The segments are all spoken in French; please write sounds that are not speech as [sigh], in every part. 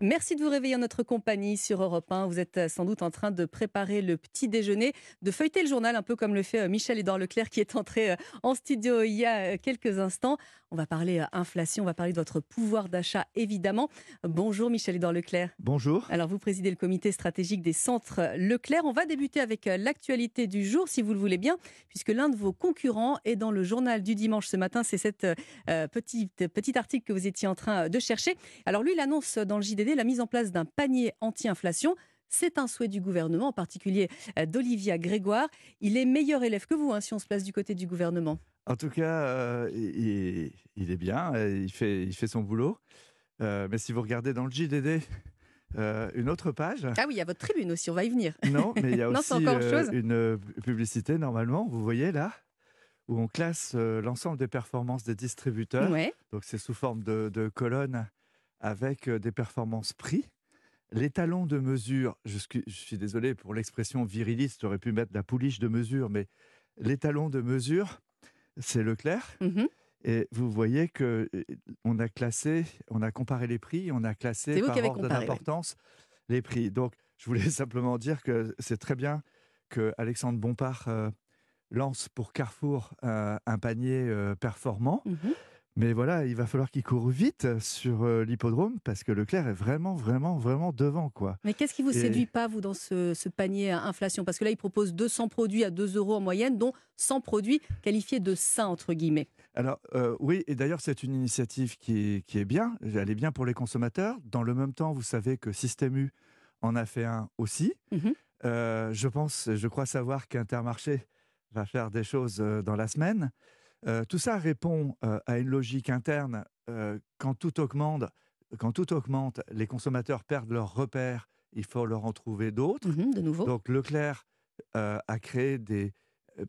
Merci de vous réveiller en notre compagnie sur Europe 1. Vous êtes euh, sans doute en train de préparer le petit déjeuner, de feuilleter le journal, un peu comme le fait euh, Michel-Édouard Leclerc qui est entré euh, en studio il y a quelques instants. On va parler inflation, on va parler de votre pouvoir d'achat évidemment. Bonjour Michel-Édouard Leclerc. Bonjour. Alors vous présidez le comité stratégique des centres Leclerc. On va débuter avec l'actualité du jour si vous le voulez bien, puisque l'un de vos concurrents est dans le journal du dimanche ce matin. C'est cette petite, petit article que vous étiez en train de chercher. Alors lui, il annonce dans le JDD la mise en place d'un panier anti-inflation. C'est un souhait du gouvernement, en particulier euh, d'Olivia Grégoire. Il est meilleur élève que vous, hein, si on se place du côté du gouvernement. En tout cas, euh, il, est bien, euh, il fait, il fait son boulot. mais si vous regardez dans le JDD, une autre page. Ah oui, il y a votre tribune aussi, on va y venir. Non, mais il y a [laughs] aussi une publicité, normalement, vous voyez là, où on classe l'ensemble des performances des distributeurs. Donc c'est sous forme de, de colonnes avec des performances prix. L'étalon de mesure, je suis, désolé pour l'expression viriliste, j'aurais pu mettre la pouliche de mesure, mais l'étalon de mesure, c'est Leclerc. Mmh Et vous voyez que on a classé, on a comparé les prix, on a classé par ordre d'importance les prix. Donc, je voulais [laughs] simplement dire que c'est très bien que Alexandre Bompard lance pour Carrefour un panier performant. Mmh mais voilà, il va falloir qu'il court vite sur euh, l'hippodrome parce que Leclerc est vraiment, vraiment, vraiment devant. quoi. Mais qu'est-ce qui vous séduit pas, vous, dans ce, panier inflation? Parce que là, il propose 200 produits à 2 euros en moyenne, dont 100 produits qualifiés de sains, entre guillemets. Alors, euh, oui, et d'ailleurs, c'est une initiative qui est, bien. Elle est bien pour les consommateurs. Dans le même temps, vous savez que Système U en a fait un aussi. Mmh euh, je pense, je crois savoir qu'Intermarché va faire des choses dans la semaine. Euh, tout ça répond euh, à une logique interne. Euh, quand tout augmente, quand tout augmente, les consommateurs perdent leurs repères. Il faut leur en trouver d'autres. Mmh de nouveau. Donc Leclerc a créé des,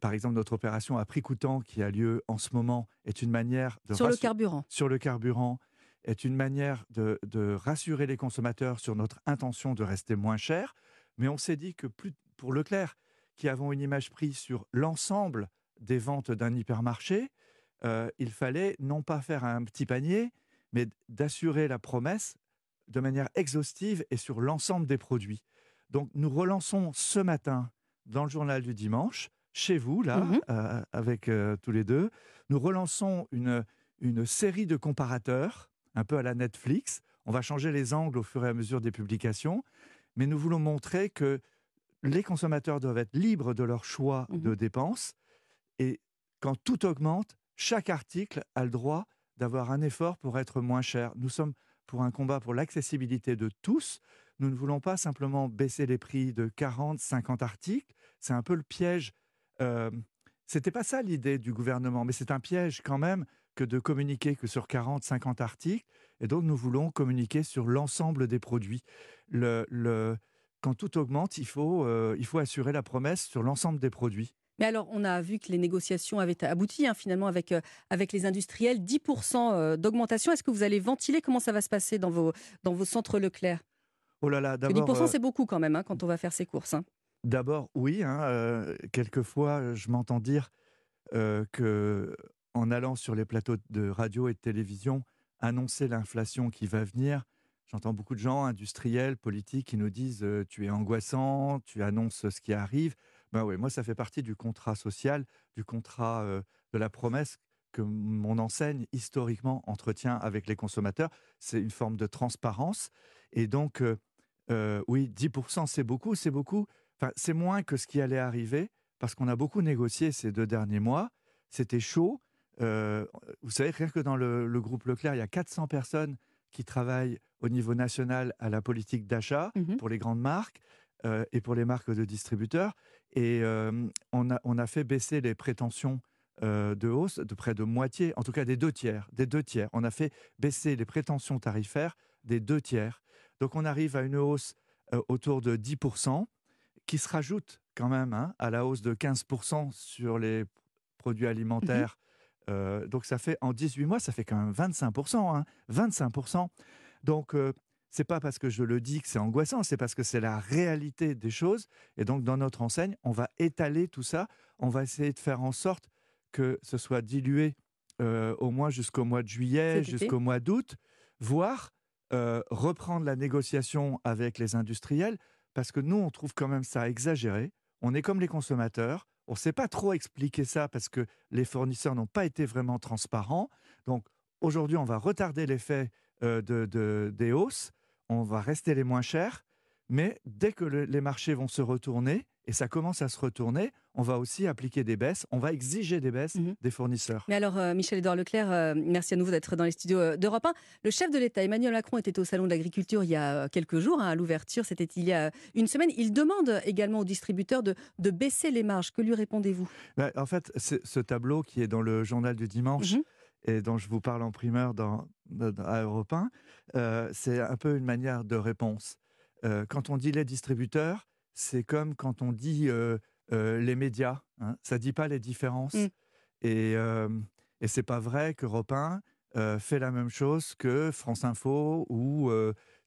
par exemple, notre opération à prix coûtant qui a lieu en ce moment est une manière de sur le carburant. Sur le carburant est une manière de, de, rassurer les consommateurs sur notre intention de rester moins cher. Mais on s'est dit que plus, pour Leclerc, qui avons une image prise sur l'ensemble des ventes d'un hypermarché, euh, il fallait non pas faire un petit panier, mais d'assurer la promesse de manière exhaustive et sur l'ensemble des produits. Donc nous relançons ce matin dans le journal du dimanche, chez vous, là, mmh euh, avec euh, tous les deux, nous relançons une, une série de comparateurs, un peu à la Netflix. On va changer les angles au fur et à mesure des publications, mais nous voulons montrer que les consommateurs doivent être libres de leur choix mmh de dépenses et quand tout augmente, chaque article a le droit d'avoir un effort pour être moins cher. Nous sommes pour un combat pour l'accessibilité de tous. Nous ne voulons pas simplement baisser les prix de 40, 50 articles. C'est un peu le piège. Euh, C'était pas ça l'idée du gouvernement, mais c'est un piège quand même que de communiquer que sur 40, 50 articles. Et donc nous voulons communiquer sur l'ensemble des produits. Quand tout augmente, il faut, euh, il faut assurer la promesse sur l'ensemble des produits. Mais alors, on a vu que les négociations avaient abouti hein, finalement avec, euh, avec les industriels. 10% euh, d'augmentation. Est-ce que vous allez ventiler? Comment ça va se passer dans vos, dans vos centres Leclerc? Oh là là, d'abord. 10%, euh, c'est beaucoup quand même hein, quand on va faire ses courses. Hein. D'abord, oui. quelquefois, je m'entends dire que en allant sur les plateaux de radio et de télévision, annoncer l'inflation qui va venir. J'entends beaucoup de gens, industriels, politiques, qui nous disent Tu es angoissant, tu annonces ce qui arrive. Ben oui, moi, ça fait partie du contrat social, du contrat de la promesse que mon enseigne historiquement entretient avec les consommateurs. C'est une forme de transparence. Et donc, oui, 10%, c'est beaucoup, c'est beaucoup. Enfin, c'est moins que ce qui allait arriver parce qu'on a beaucoup négocié ces deux derniers mois. C'était chaud. vous savez, rien que dans le, groupe Leclerc, il y a 400 personnes qui travaillent au niveau national à la politique d'achat mmh pour les grandes marques et pour les marques de distributeurs. Et on, a, on a fait baisser les prétentions de hausse de près de moitié, en tout cas des deux tiers. Des deux tiers. On a fait baisser les prétentions tarifaires des deux tiers. Donc on arrive à une hausse autour de 10%, qui se rajoute quand même hein, à la hausse de 15% sur les produits mmh alimentaires. donc ça fait en 18 mois, ça fait quand même 25%. Hein, 25%. Donc c'est pas parce que je le dis que c'est angoissant, c'est parce que c'est la réalité des choses. Et donc, dans notre enseigne, on va étaler tout ça. On va essayer de faire en sorte que ce soit dilué euh, au moins jusqu'au mois de juillet, jusqu'au mois d'août, voire reprendre la négociation avec les industriels, parce que nous, on trouve quand même ça exagéré. On est comme les consommateurs. On ne sait pas trop expliquer ça parce que les fournisseurs n'ont pas été vraiment transparents. Donc aujourd'hui, on va retarder l'effet de, des hausses. On va rester les moins chers. Mais dès que les marchés vont se retourner, et ça commence à se retourner, on va aussi appliquer des baisses, on va exiger des baisses mmh des fournisseurs. Mais alors, euh, Michel-Édouard Leclerc, euh, merci à nouveau d'être dans les studios euh, d'Europe 1. Le chef de l'État, Emmanuel Macron, était au Salon de l'Agriculture il y a quelques jours, hein, à l'ouverture, c'était il y a une semaine. Il demande également aux distributeurs de, baisser les marges. Que lui répondez-vous? Bah, En fait, ce tableau qui est dans le journal du dimanche, mmh et dont je vous parle en primeur dans, à Europe 1, c'est un peu une manière de réponse. quand on dit les distributeurs, c'est comme quand on dit les médias. Hein, ça ne dit pas les différences. Mmh. Et, et c'est pas vrai qu'Europe 1 fait la même chose que France Info ou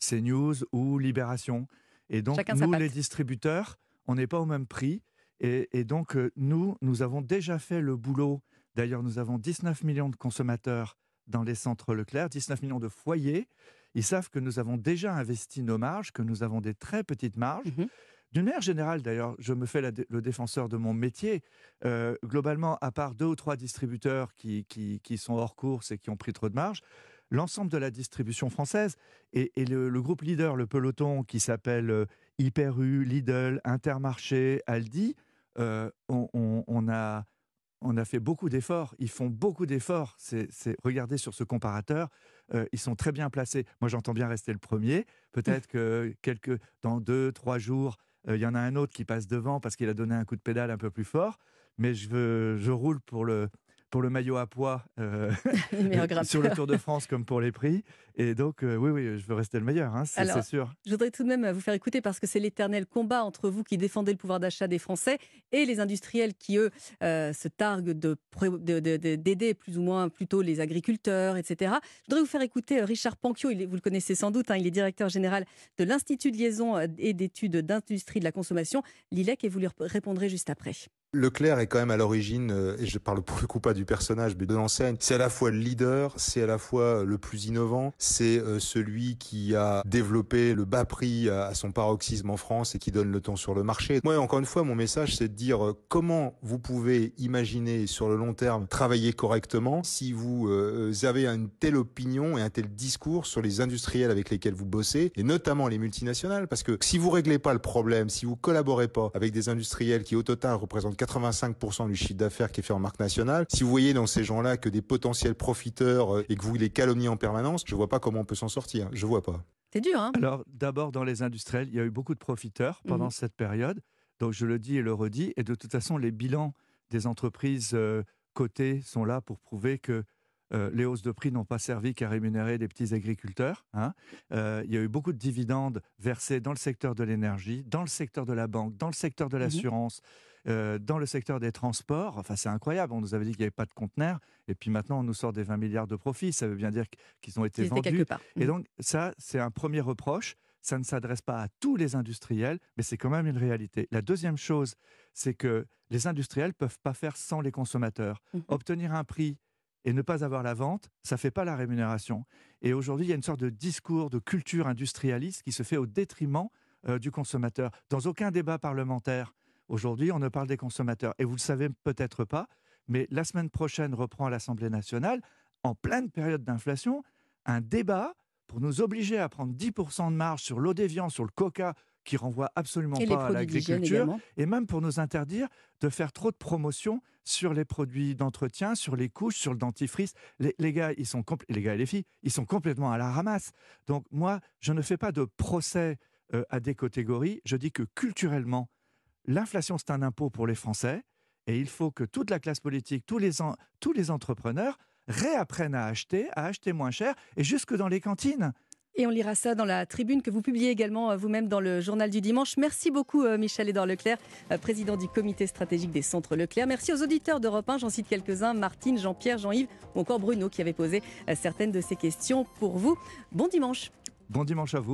CNews ou Libération. Et donc, nous, les distributeurs, on n'est pas au même prix. Et, et donc, nous, nous avons déjà fait le boulot. D'ailleurs, nous avons 19 millions de consommateurs dans les centres Leclerc, 19 millions de foyers. Ils savent que nous avons déjà investi nos marges, que nous avons des très petites marges. Mmh d'une manière générale, d'ailleurs, je me fais le défenseur de mon métier. Euh, globalement, à part deux ou trois distributeurs qui, qui, sont hors course et qui ont pris trop de marge, l'ensemble de la distribution française et, le, groupe leader, le peloton qui s'appelle euh, Hyper U, Lidl, Intermarché, Aldi, euh, on, a, on a fait beaucoup d'efforts. Ils font beaucoup d'efforts. C'est, regardez sur ce comparateur, ils sont très bien placés. Moi, j'entends bien rester le premier. Peut-être que quelques, dans deux, trois jours, il y en a un autre qui passe devant parce qu'il a donné un coup de pédale un peu plus fort. Mais je, veux, je roule pour le, pour le maillot à poids euh, [laughs] [laughs] sur le Tour de France comme pour les prix. Et donc, euh, oui, oui, je veux rester le meilleur, hein, c'est sûr. Je voudrais tout de même vous faire écouter parce que c'est l'éternel combat entre vous qui défendez le pouvoir d'achat des Français et les industriels qui, eux, euh, se targuent d'aider plus ou moins plutôt les agriculteurs, etc. Je voudrais vous faire écouter Richard Panquio, il vous le connaissez sans doute, hein, il est directeur général de l'Institut de liaison et d'études d'industrie de la consommation, l'ILEC, et vous lui répondrez juste après. Leclerc est quand même à l'origine, euh, et je parle pour le coup pas du personnage, mais de l'enseigne. C'est à la fois le leader, c'est à la fois le plus innovant, c'est euh, celui qui a développé le bas prix à son paroxysme en France et qui donne le ton sur le marché. Moi, encore une fois, mon message, c'est de dire euh, comment vous pouvez imaginer sur le long terme travailler correctement si vous avez une telle opinion et un tel discours sur les industriels avec lesquels vous bossez, et notamment les multinationales, parce que si vous réglez pas le problème, si vous collaborez pas avec des industriels qui au total représentent 85% du chiffre d'affaires qui est fait en marque nationale. Si vous voyez dans ces gens-là que des potentiels profiteurs euh, et que vous les calomniez en permanence, je vois pas comment on peut s'en sortir. Je vois pas. C'est dur, hein Alors, d'abord, dans les industriels, il y a eu beaucoup de profiteurs pendant mhm. cette période. Donc, je le dis et le redis. Et de toute façon, les bilans des entreprises euh, cotées sont là pour prouver que euh, les hausses de prix n'ont pas servi qu'à rémunérer les petits agriculteurs. Hein. il y a eu beaucoup de dividendes versés dans le secteur de l'énergie, dans le secteur de la banque, dans le secteur de mhm. l'assurance. Euh, dans le secteur des transports, enfin c'est incroyable, on nous avait dit qu'il n'y avait pas de conteneurs, et puis maintenant on nous sort des 20 milliards de profits, ça veut bien dire qu'ils ont été vendus. Et mmh. donc ça, c'est un premier reproche, ça ne s'adresse pas à tous les industriels, mais c'est quand même une réalité. La deuxième chose, c'est que les industriels peuvent pas faire sans les consommateurs. Mmh. Obtenir un prix et ne pas avoir la vente, ça fait pas la rémunération. Et aujourd'hui, il y a une sorte de discours de culture industrialiste qui se fait au détriment euh, du consommateur. Dans aucun débat parlementaire, Aujourd'hui, on ne parle des consommateurs. Et vous ne le savez peut-être pas, mais la semaine prochaine reprend à l'Assemblée nationale, en pleine période d'inflation, un débat pour nous obliger à prendre 10% de marge sur l'eau des viandes, sur le coca, qui renvoie absolument pas à l'agriculture, et même pour nous interdire de faire trop de promotions sur les produits d'entretien, sur les couches, sur le dentifrice. Les, gars, ils sont les gars et les filles, ils sont complètement à la ramasse. Donc moi, je ne fais pas de procès euh, à des catégories. Je dis que culturellement, l'inflation, c'est un impôt pour les Français, et il faut que toute la classe politique, tous les, tous les entrepreneurs réapprennent à acheter, à acheter moins cher, et jusque dans les cantines. Et on lira ça dans la tribune que vous publiez également euh, vous-même dans le journal du dimanche. Merci beaucoup euh, Michel-Édouard Leclerc, euh, président du comité stratégique des centres Leclerc. Merci aux auditeurs d'Europe 1, j'en cite quelques-uns, Martine, Jean-Pierre, Jean-Yves ou encore Bruno qui avait posé certaines de ces questions pour vous. Bon dimanche. Bon dimanche à vous.